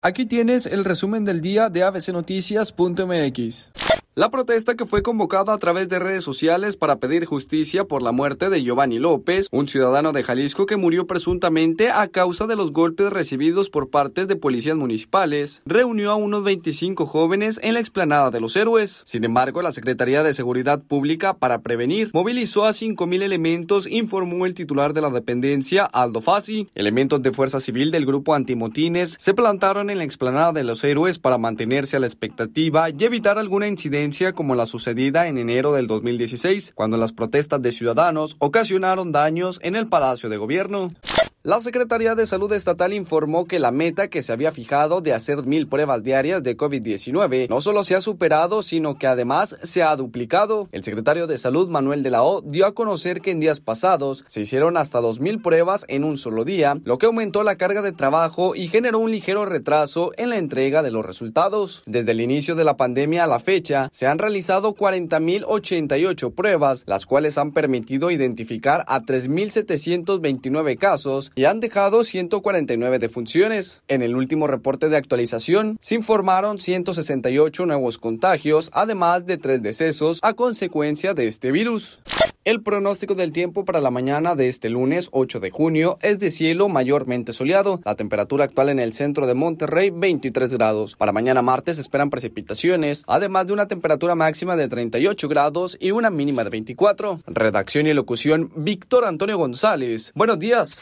Aquí tienes el resumen del día de abcnoticias.mx. La protesta que fue convocada a través de redes sociales para pedir justicia por la muerte de Giovanni López, un ciudadano de Jalisco que murió presuntamente a causa de los golpes recibidos por parte de policías municipales, reunió a unos 25 jóvenes en la explanada de los héroes. Sin embargo, la Secretaría de Seguridad Pública para prevenir movilizó a 5.000 elementos, informó el titular de la dependencia, Aldo Fassi. Elementos de Fuerza Civil del grupo antimotines se plantaron en la explanada de los héroes para mantenerse a la expectativa y evitar alguna incidencia como la sucedida en enero del 2016, cuando las protestas de ciudadanos ocasionaron daños en el Palacio de Gobierno. La Secretaría de Salud Estatal informó que la meta que se había fijado de hacer mil pruebas diarias de COVID-19 no solo se ha superado, sino que además se ha duplicado. El secretario de Salud, Manuel de la O, dio a conocer que en días pasados se hicieron hasta dos mil pruebas en un solo día, lo que aumentó la carga de trabajo y generó un ligero retraso en la entrega de los resultados. Desde el inicio de la pandemia a la fecha, se han realizado 40.088 pruebas, las cuales han permitido identificar a 3.729 casos y han dejado 149 defunciones. En el último reporte de actualización se informaron 168 nuevos contagios, además de tres decesos a consecuencia de este virus. El pronóstico del tiempo para la mañana de este lunes 8 de junio es de cielo mayormente soleado. La temperatura actual en el centro de Monterrey 23 grados. Para mañana martes esperan precipitaciones, además de una temperatura máxima de 38 grados y una mínima de 24. Redacción y locución Víctor Antonio González. Buenos días.